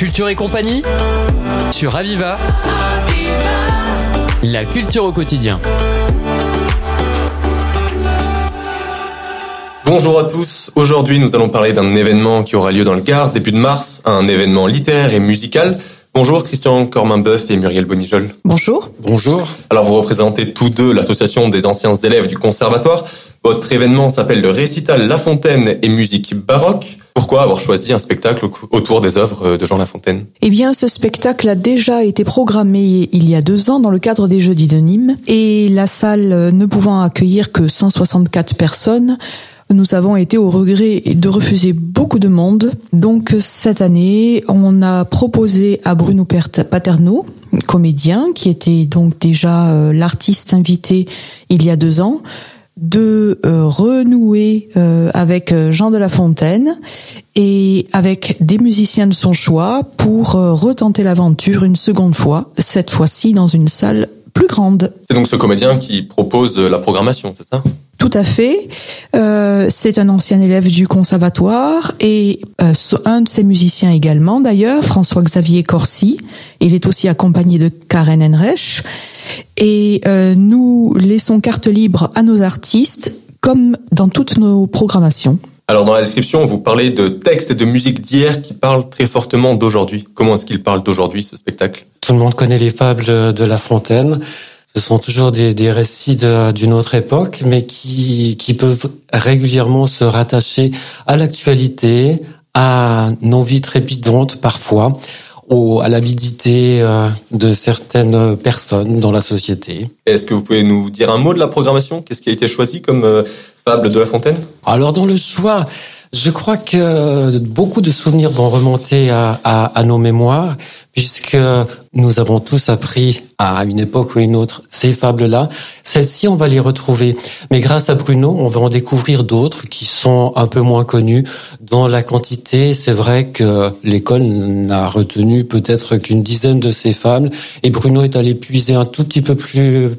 Culture et compagnie sur Aviva. La culture au quotidien. Bonjour à tous. Aujourd'hui, nous allons parler d'un événement qui aura lieu dans le Gard début de mars, un événement littéraire et musical. Bonjour Christian Cormin-Boeuf et Muriel Bonijol. Bonjour. Bonjour. Alors vous représentez tous deux l'association des anciens élèves du conservatoire. Votre événement s'appelle le récital La Fontaine et musique baroque. Pourquoi avoir choisi un spectacle autour des œuvres de Jean La Fontaine Eh bien, ce spectacle a déjà été programmé il y a deux ans dans le cadre des Jeudis de Nîmes et la salle ne pouvant accueillir que 164 personnes, nous avons été au regret de refuser beaucoup de monde. Donc cette année, on a proposé à Bruno Paterno, comédien, qui était donc déjà euh, l'artiste invité il y a deux ans, de euh, renouer euh, avec Jean de La Fontaine et avec des musiciens de son choix pour retenter l'aventure une seconde fois, cette fois-ci dans une salle plus grande. C'est donc ce comédien qui propose la programmation, c'est ça? Tout à fait. Euh, c'est un ancien élève du conservatoire et euh, un de ses musiciens également d'ailleurs, François-Xavier Corsi. Il est aussi accompagné de Karen Enrech. Et euh, nous laissons carte libre à nos artistes comme dans toutes nos programmations. Alors dans la description, vous parlez de textes et de musique d'hier qui parlent très fortement d'aujourd'hui. Comment est-ce qu'il parle d'aujourd'hui ce spectacle? Tout le monde connaît les fables de La Fontaine. Ce sont toujours des, des récits d'une autre époque, mais qui, qui peuvent régulièrement se rattacher à l'actualité, à nos vies trépidantes parfois, au, à l'avidité euh, de certaines personnes dans la société. Est-ce que vous pouvez nous dire un mot de la programmation? Qu'est-ce qui a été choisi comme euh, fable de La Fontaine? Alors dans le choix, je crois que beaucoup de souvenirs vont remonter à, à, à nos mémoires, puisque nous avons tous appris à une époque ou une autre ces fables-là. Celles-ci, on va les retrouver. Mais grâce à Bruno, on va en découvrir d'autres qui sont un peu moins connues. Dans la quantité, c'est vrai que l'école n'a retenu peut-être qu'une dizaine de ces fables. Et Bruno est allé puiser un tout petit peu plus,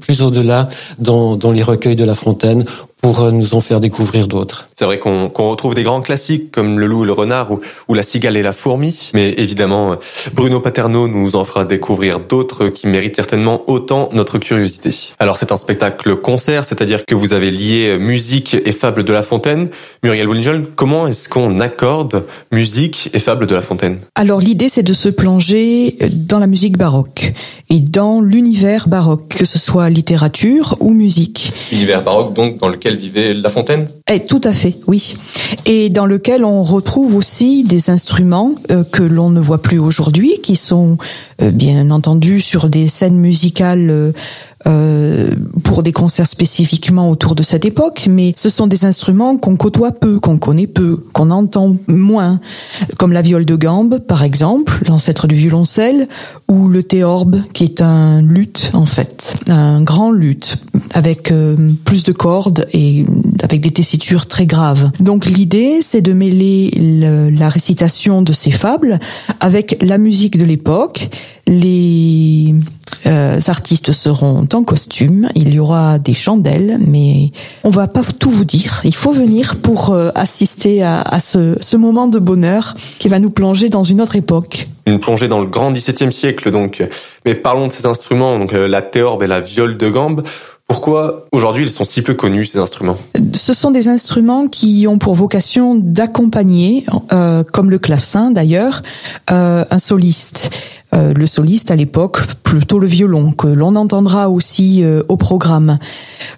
plus au-delà dans, dans les recueils de La Fontaine pour euh, nous en faire découvrir d'autres. C'est vrai qu'on retrouve des grands classiques comme Le loup et le renard ou, ou La cigale et la fourmi, mais évidemment, Bruno Paterno nous en fera découvrir d'autres qui méritent certainement autant notre curiosité. Alors c'est un spectacle concert, c'est-à-dire que vous avez lié musique et fable de La Fontaine. Muriel Bounijol, comment est-ce qu'on accorde musique et fable de La Fontaine? Alors l'idée c'est de se plonger dans la musique baroque et dans l'univers baroque, que ce soit littérature ou musique. Univers baroque donc dans lequel vivait La Fontaine? Eh, Tout à fait, oui. Et dans lequel on retrouve aussi des instruments euh, que l'on ne voit plus aujourd'hui, qui sont euh, bien entendu sur des scènes musicales euh, pour des concerts spécifiquement autour de cette époque, mais ce sont des instruments qu'on côtoie peu, qu'on connaît peu, qu'on entend moins, comme la viole de gambe, par exemple, l'ancêtre du violoncelle, ou le théorbe, qui est un luth, en fait, un grand luth, avec euh, plus de cordes et avec des tessitures très graves. Donc l'idée, c'est de mêler la récitation de ces fables avec la musique de l'époque, les euh, artistes seront en costume, il y aura des chandelles, mais on va pas tout vous dire. Il faut venir pour euh, assister à, à ce, ce, moment de bonheur qui va nous plonger dans une autre époque. Une plongée dans le grand XVIIe siècle, donc. Mais parlons de ces instruments, donc euh, la théorbe et la viole de gambe. Pourquoi aujourd'hui ils sont si peu connus ces instruments? Ce sont des instruments qui ont pour vocation d'accompagner, euh, comme le clavecin d'ailleurs, euh, un soliste. Euh, le soliste à l'époque, plutôt le violon, que l'on entendra aussi euh, au programme.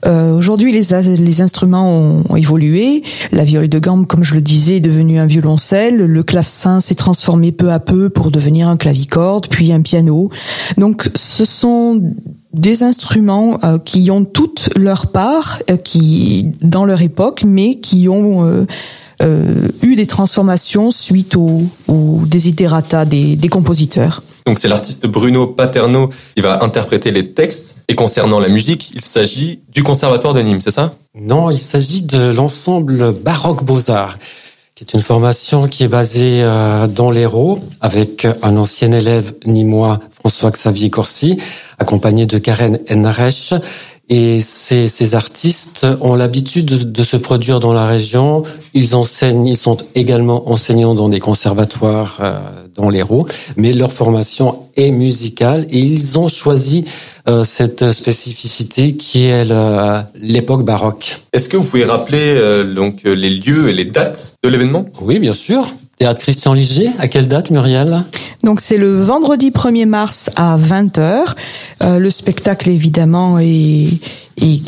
Euh, aujourd'hui, les, les instruments ont, évolué. La viole de gambe, comme je le disais, est devenue un violoncelle. Le clavecin s'est transformé peu à peu pour devenir un clavicorde, puis un piano. Donc, ce sont des instruments euh, qui ont toute leur part, euh, qui dans leur époque, mais qui ont euh, eu des transformations suite aux au desiderata des, des compositeurs. Donc c'est l'artiste Bruno Paterno qui va interpréter les textes. Et concernant la musique, il s'agit du Conservatoire de Nîmes, c'est ça? Non, il s'agit de l'ensemble baroque beaux-arts qui est une formation qui est basée euh, dans l'Hérault, avec un ancien élève nîmois, François-Xavier Corsi, accompagné de Karen Enrech. Et ces, ces artistes ont l'habitude de, de, se produire dans la région. Ils enseignent, ils sont également enseignants dans des conservatoires euh, dans l'Hérault, mais leur formation est musicale et ils ont choisi euh, cette spécificité qui est l'époque baroque. Est-ce que vous pouvez rappeler euh, donc les lieux et les dates de l'événement? Oui, bien sûr. Théâtre Christian Ligier, à quelle date Muriel? Donc c'est le vendredi 1er mars à 20h. Euh, le spectacle évidemment est, est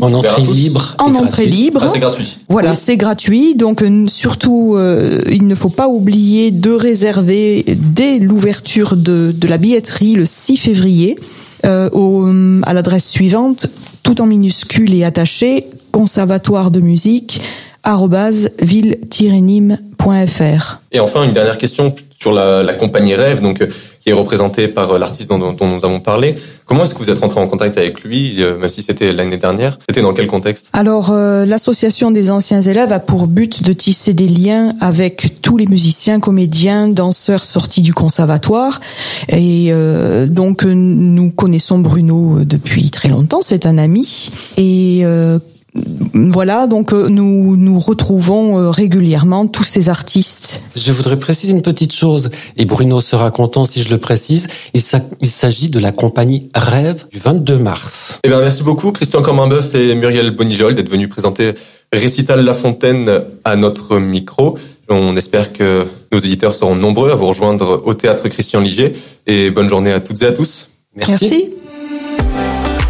en entrée libre. En entrée libre. Ah, c'est gratuit. Voilà, c'est gratuit. Donc surtout, euh, il ne faut pas oublier de réserver dès l'ouverture de, de la billetterie le 6 février euh, au, à l'adresse suivante, tout en minuscule et attaché, conservatoire de musique ville-nîmes.fr. Et enfin, une dernière question sur la, la compagnie Rêve, donc qui est représentée par l'artiste dont, dont, nous avons parlé. Comment est-ce que vous êtes rentré en contact avec lui, euh, même si c'était l'année dernière? C'était dans quel contexte? Alors, euh, l'association des anciens élèves a pour but de tisser des liens avec tous les musiciens, comédiens, danseurs sortis du conservatoire. Et euh, donc, nous connaissons Bruno depuis très longtemps. C'est un ami. Et voilà, donc euh, nous nous retrouvons euh, régulièrement tous ces artistes. Je voudrais préciser une petite chose, et Bruno sera content si je le précise. Il s'agit de la compagnie Rêve du 22 mars. Eh bien, merci beaucoup Christian Corminbeuf et Muriel Bonijol d'être venus présenter Récital La Fontaine à notre micro. On espère que nos éditeurs seront nombreux à vous rejoindre au théâtre Christian Ligier. Et bonne journée à toutes et à tous. Merci. Merci.